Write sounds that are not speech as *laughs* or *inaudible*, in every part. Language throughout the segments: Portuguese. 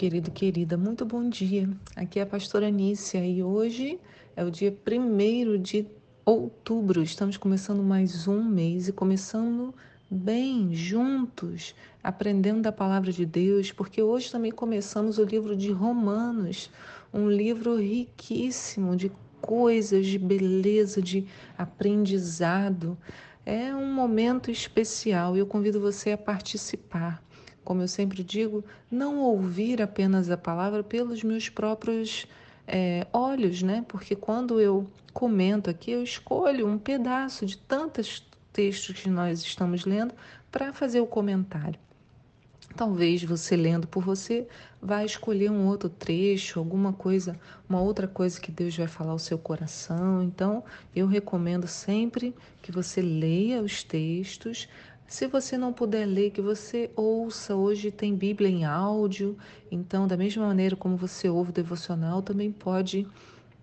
Querido, querida, muito bom dia. Aqui é a pastora Anícia e hoje é o dia 1 de outubro. Estamos começando mais um mês e começando bem, juntos, aprendendo da palavra de Deus, porque hoje também começamos o livro de Romanos, um livro riquíssimo de coisas, de beleza, de aprendizado. É um momento especial e eu convido você a participar como eu sempre digo, não ouvir apenas a palavra pelos meus próprios é, olhos, né? Porque quando eu comento aqui, eu escolho um pedaço de tantos textos que nós estamos lendo para fazer o comentário. Talvez você lendo por você vai escolher um outro trecho, alguma coisa, uma outra coisa que Deus vai falar ao seu coração. Então, eu recomendo sempre que você leia os textos, se você não puder ler, que você ouça. Hoje tem Bíblia em áudio, então, da mesma maneira como você ouve o devocional, também pode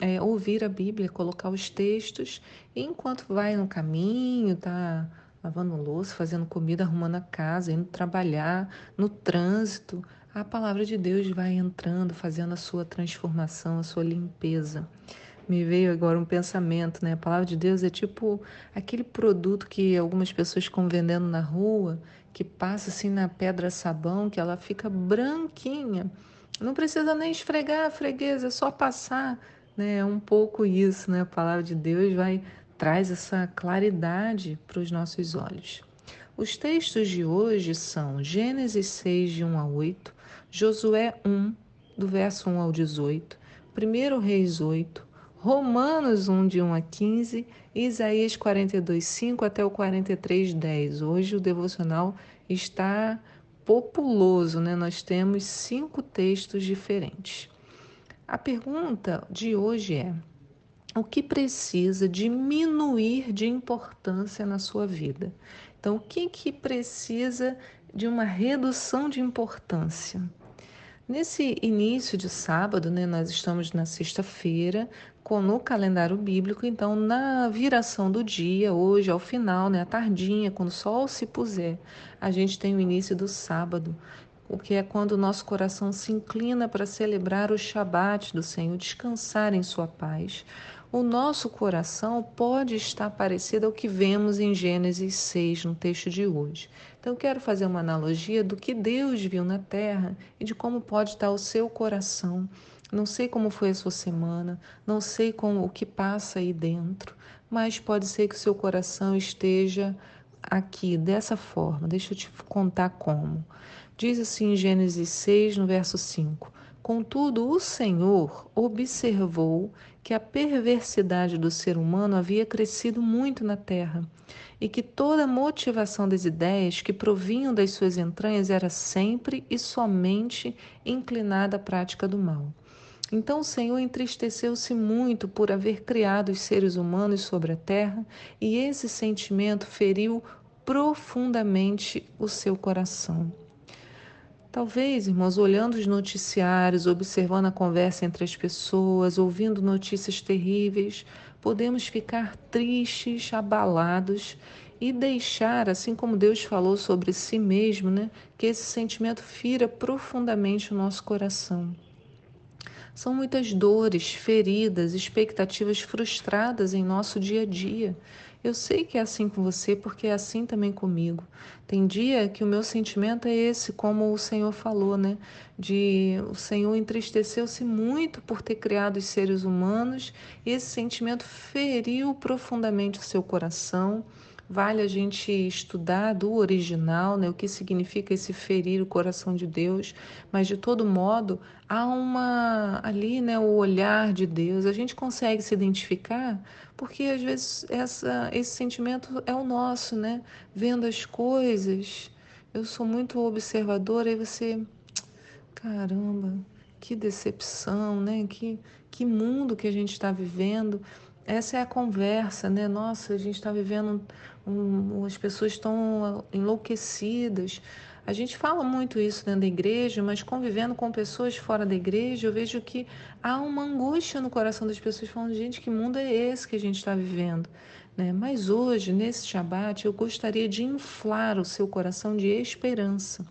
é, ouvir a Bíblia, colocar os textos, e enquanto vai no caminho, tá lavando louça, fazendo comida, arrumando a casa, indo trabalhar, no trânsito, a palavra de Deus vai entrando, fazendo a sua transformação, a sua limpeza me veio agora um pensamento, né? A palavra de Deus é tipo aquele produto que algumas pessoas ficam vendendo na rua, que passa assim na pedra sabão, que ela fica branquinha. Não precisa nem esfregar a freguesa, é só passar, né? É um pouco isso, né? A palavra de Deus vai traz essa claridade para os nossos olhos. Os textos de hoje são Gênesis 6, de 1 a 8, Josué 1, do verso 1 ao 18, 1 Reis 8, Romanos 1, de 1 a 15, Isaías 42, 5 até o 43, 10. Hoje o devocional está populoso, né? Nós temos cinco textos diferentes. A pergunta de hoje é: o que precisa diminuir de importância na sua vida? Então, o que, que precisa de uma redução de importância? Nesse início de sábado, né, nós estamos na sexta-feira, no calendário bíblico, então na viração do dia, hoje ao final, né, à tardinha, quando o sol se puser, a gente tem o início do sábado, o que é quando o nosso coração se inclina para celebrar o Shabat do Senhor, descansar em sua paz. O nosso coração pode estar parecido ao que vemos em Gênesis 6, no texto de hoje. Então, quero fazer uma analogia do que Deus viu na terra e de como pode estar o seu coração não sei como foi a sua semana, não sei como o que passa aí dentro, mas pode ser que o seu coração esteja aqui dessa forma. Deixa eu te contar como. Diz assim em Gênesis 6, no verso 5: Contudo, o Senhor observou que a perversidade do ser humano havia crescido muito na terra e que toda a motivação das ideias que provinham das suas entranhas era sempre e somente inclinada à prática do mal. Então o Senhor entristeceu-se muito por haver criado os seres humanos sobre a terra, e esse sentimento feriu profundamente o seu coração. Talvez, irmãos, olhando os noticiários, observando a conversa entre as pessoas, ouvindo notícias terríveis, podemos ficar tristes, abalados e deixar, assim como Deus falou sobre si mesmo, né, que esse sentimento fira profundamente o nosso coração. São muitas dores, feridas, expectativas frustradas em nosso dia a dia. Eu sei que é assim com você, porque é assim também comigo. Tem dia que o meu sentimento é esse, como o Senhor falou, né? De o Senhor entristeceu-se muito por ter criado os seres humanos, e esse sentimento feriu profundamente o seu coração Vale a gente estudar do original, né, o que significa esse ferir o coração de Deus, mas de todo modo há uma ali, né, o olhar de Deus. A gente consegue se identificar porque às vezes essa, esse sentimento é o nosso, né? Vendo as coisas, eu sou muito observadora e você, caramba, que decepção, né? Que que mundo que a gente está vivendo. Essa é a conversa, né? Nossa, a gente está vivendo, um, as pessoas estão enlouquecidas. A gente fala muito isso dentro da igreja, mas convivendo com pessoas fora da igreja, eu vejo que há uma angústia no coração das pessoas falando, gente, que mundo é esse que a gente está vivendo? Né? Mas hoje, nesse Shabat, eu gostaria de inflar o seu coração de esperança.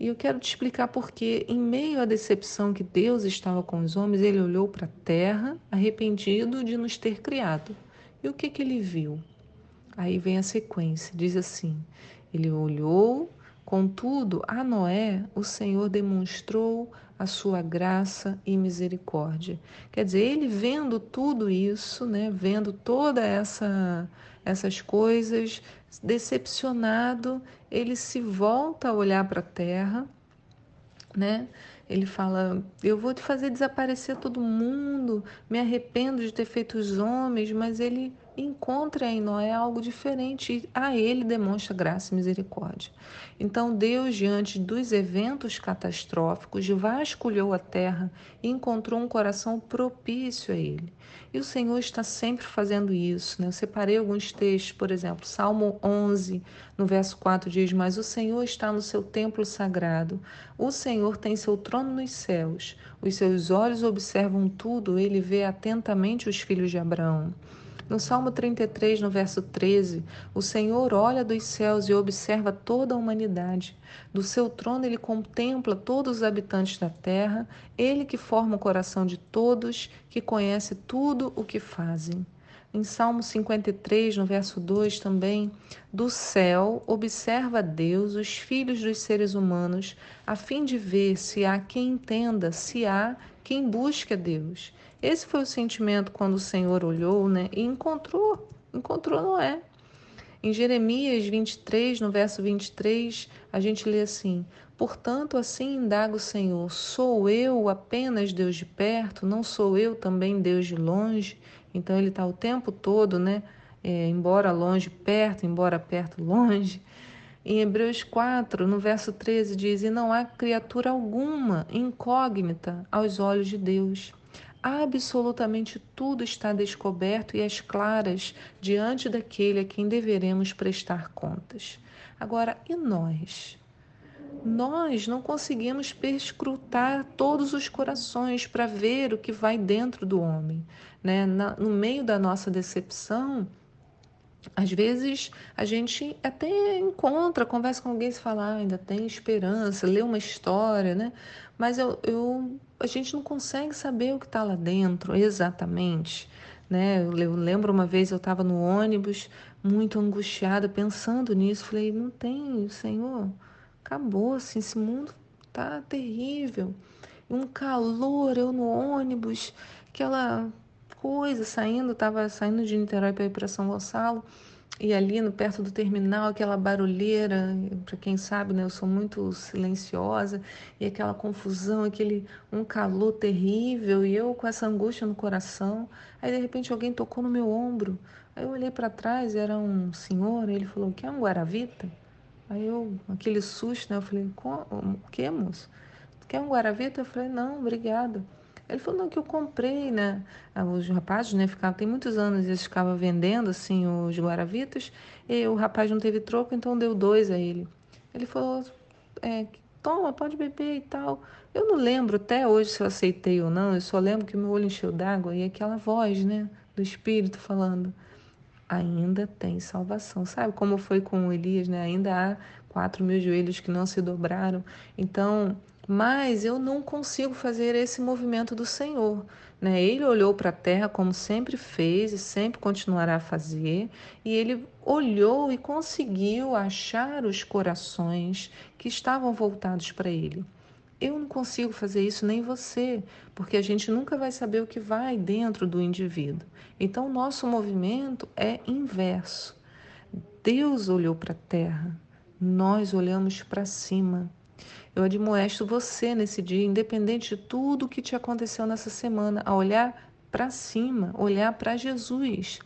E eu quero te explicar porque, em meio à decepção que Deus estava com os homens, ele olhou para a terra, arrependido de nos ter criado. E o que, que ele viu? Aí vem a sequência: diz assim: ele olhou, contudo, a Noé o Senhor demonstrou a sua graça e misericórdia. Quer dizer, ele vendo tudo isso, né, vendo toda essa essas coisas, decepcionado, ele se volta a olhar para a terra, né? Ele fala: Eu vou te fazer desaparecer todo mundo, me arrependo de ter feito os homens, mas ele encontra em Noé algo diferente e a ele demonstra graça e misericórdia. Então Deus, diante dos eventos catastróficos, vasculhou a terra e encontrou um coração propício a ele. E o Senhor está sempre fazendo isso. Né? Eu separei alguns textos, por exemplo, Salmo 11, no verso 4 diz: Mas o Senhor está no seu templo sagrado, o Senhor tem seu trono nos céus, os seus olhos observam tudo, ele vê atentamente os filhos de Abraão. No Salmo 33, no verso 13, o Senhor olha dos céus e observa toda a humanidade. Do seu trono ele contempla todos os habitantes da terra, ele que forma o coração de todos, que conhece tudo o que fazem. Em Salmo 53, no verso 2 também, do céu observa Deus os filhos dos seres humanos, a fim de ver se há quem entenda, se há quem busque a Deus. Esse foi o sentimento quando o Senhor olhou né, e encontrou, encontrou Noé. Em Jeremias 23, no verso 23, a gente lê assim: Portanto, assim indaga o Senhor: Sou eu apenas Deus de perto? Não sou eu também Deus de longe? Então, ele está o tempo todo, né? É, embora longe, perto, embora perto, *laughs* longe. Em Hebreus 4, no verso 13, diz: E não há criatura alguma incógnita aos olhos de Deus absolutamente tudo está descoberto e às claras diante daquele a quem deveremos prestar contas. Agora, e nós? Nós não conseguimos perscrutar todos os corações para ver o que vai dentro do homem. Né? Na, no meio da nossa decepção, às vezes a gente até encontra, conversa com alguém e fala, ah, ainda tem esperança, lê uma história, né? Mas eu, eu, a gente não consegue saber o que está lá dentro exatamente. Né? Eu lembro uma vez eu estava no ônibus, muito angustiada, pensando nisso. Falei, não tem, Senhor, acabou assim, esse mundo tá terrível. Um calor, eu no ônibus, aquela coisa saindo, estava saindo de Niterói para ir para São Gonçalo. E ali no perto do terminal, aquela barulheira, para quem sabe, né, eu sou muito silenciosa, e aquela confusão, aquele um calor terrível, e eu com essa angústia no coração. Aí de repente alguém tocou no meu ombro. Aí eu olhei para trás, era um senhor, ele falou: "Quer um guaravita?" Aí eu, aquele susto, né, eu falei: "O que, moço? Quer um guaravita?" Eu falei: "Não, obrigada." Ele falou, não, que eu comprei, né? Ah, os rapazes, né, ficavam, tem muitos anos eles ficavam vendendo, assim, os guaravitas, e o rapaz não teve troco, então deu dois a ele. Ele falou, é, toma, pode beber e tal. Eu não lembro até hoje se eu aceitei ou não, eu só lembro que meu olho encheu d'água e aquela voz, né, do Espírito falando, ainda tem salvação. Sabe como foi com Elias, né? Ainda há quatro mil joelhos que não se dobraram. Então, mas eu não consigo fazer esse movimento do Senhor. Né? Ele olhou para a terra como sempre fez e sempre continuará a fazer, e ele olhou e conseguiu achar os corações que estavam voltados para ele. Eu não consigo fazer isso, nem você, porque a gente nunca vai saber o que vai dentro do indivíduo. Então, o nosso movimento é inverso. Deus olhou para a terra, nós olhamos para cima. Eu admoesto você nesse dia, independente de tudo o que te aconteceu nessa semana, a olhar para cima, olhar para Jesus.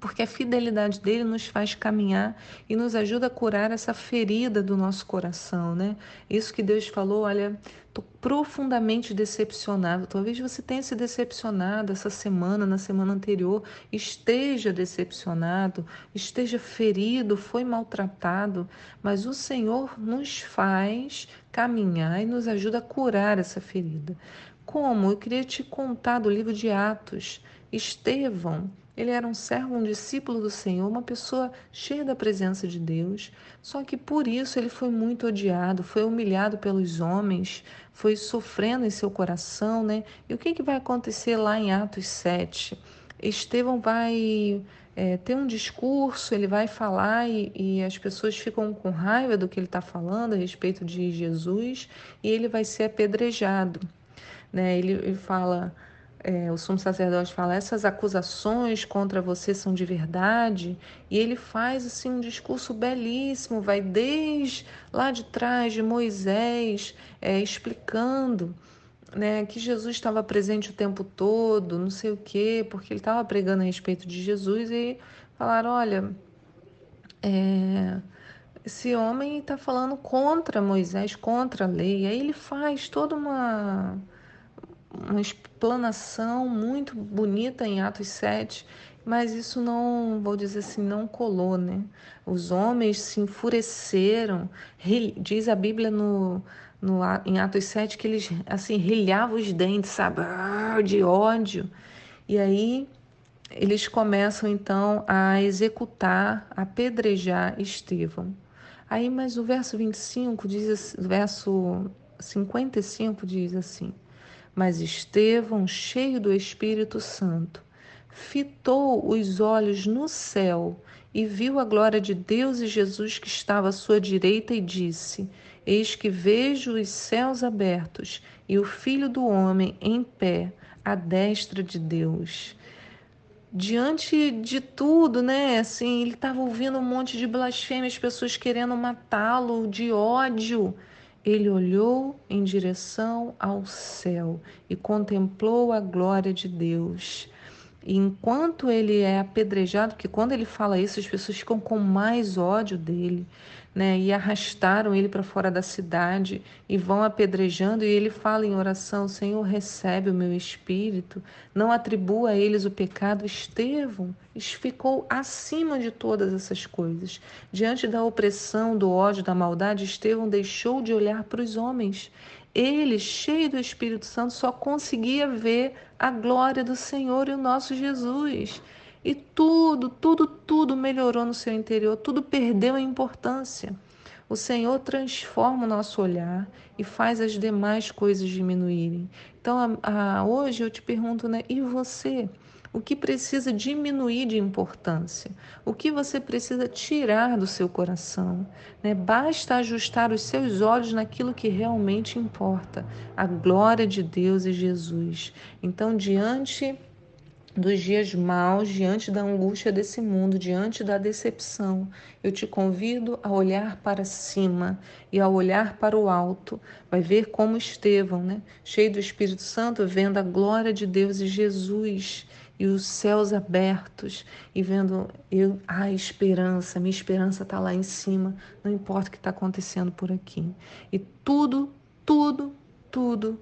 Porque a fidelidade dele nos faz caminhar e nos ajuda a curar essa ferida do nosso coração, né? Isso que Deus falou, olha, Estou profundamente decepcionado. Talvez você tenha se decepcionado essa semana, na semana anterior, esteja decepcionado, esteja ferido, foi maltratado, mas o Senhor nos faz caminhar e nos ajuda a curar essa ferida. Como? Eu queria te contar do livro de Atos. Estevão, ele era um servo, um discípulo do Senhor, uma pessoa cheia da presença de Deus. Só que por isso ele foi muito odiado, foi humilhado pelos homens, foi sofrendo em seu coração, né? E o que, que vai acontecer lá em Atos 7? Estevão vai é, ter um discurso, ele vai falar e, e, as pessoas ficam com raiva do que ele está falando a respeito de Jesus e ele vai ser apedrejado. Né? Ele, ele fala é, o sumo sacerdote fala, essas acusações contra você são de verdade, e ele faz assim um discurso belíssimo, vai desde lá de trás de Moisés, é, explicando né, que Jesus estava presente o tempo todo, não sei o quê, porque ele estava pregando a respeito de Jesus e falaram, olha, é, esse homem está falando contra Moisés, contra a lei, aí ele faz toda uma uma explanação muito bonita em Atos 7, mas isso não, vou dizer assim, não colou, né? Os homens se enfureceram, diz a Bíblia no, no, em Atos 7 que eles, assim, rilhavam os dentes, sabe? Ah, de ódio. E aí eles começam, então, a executar, a apedrejar Estevão. Aí, mas o verso 25 diz, o verso 55 diz assim, mas Estevão, cheio do Espírito Santo, fitou os olhos no céu e viu a glória de Deus e Jesus que estava à sua direita e disse: Eis que vejo os céus abertos e o Filho do Homem em pé à destra de Deus. Diante de tudo, né? Assim, ele estava ouvindo um monte de blasfêmias, pessoas querendo matá-lo de ódio. Ele olhou em direção ao céu e contemplou a glória de Deus. E enquanto ele é apedrejado, que quando ele fala isso, as pessoas ficam com mais ódio dele né? E arrastaram ele para fora da cidade e vão apedrejando. E ele fala em oração: Senhor, recebe o meu espírito, não atribua a eles o pecado. Estevão ficou acima de todas essas coisas. Diante da opressão, do ódio, da maldade, Estevão deixou de olhar para os homens. Ele, cheio do Espírito Santo, só conseguia ver a glória do Senhor e o nosso Jesus. E tudo, tudo, tudo melhorou no seu interior, tudo perdeu a importância. O Senhor transforma o nosso olhar e faz as demais coisas diminuírem. Então, a, a, hoje eu te pergunto, né? E você? O que precisa diminuir de importância? O que você precisa tirar do seu coração? Né? Basta ajustar os seus olhos naquilo que realmente importa, a glória de Deus e Jesus. Então, diante dos dias maus, diante da angústia desse mundo, diante da decepção, eu te convido a olhar para cima e a olhar para o alto. Vai ver como Estevão, né? cheio do Espírito Santo, vendo a glória de Deus e Jesus e os céus abertos e vendo eu a esperança, minha esperança está lá em cima, não importa o que está acontecendo por aqui. E tudo, tudo, tudo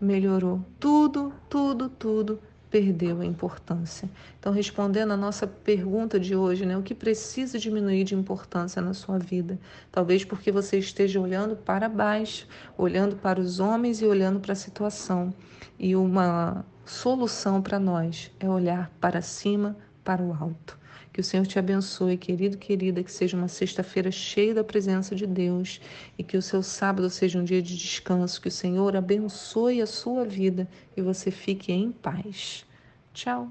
melhorou. Tudo, tudo, tudo perdeu a importância. Então, respondendo a nossa pergunta de hoje, né, o que precisa diminuir de importância na sua vida? Talvez porque você esteja olhando para baixo, olhando para os homens e olhando para a situação. E uma solução para nós é olhar para cima, para o alto. Que o Senhor te abençoe, querido, querida, que seja uma sexta-feira cheia da presença de Deus e que o seu sábado seja um dia de descanso. Que o Senhor abençoe a sua vida e você fique em paz. Tchau.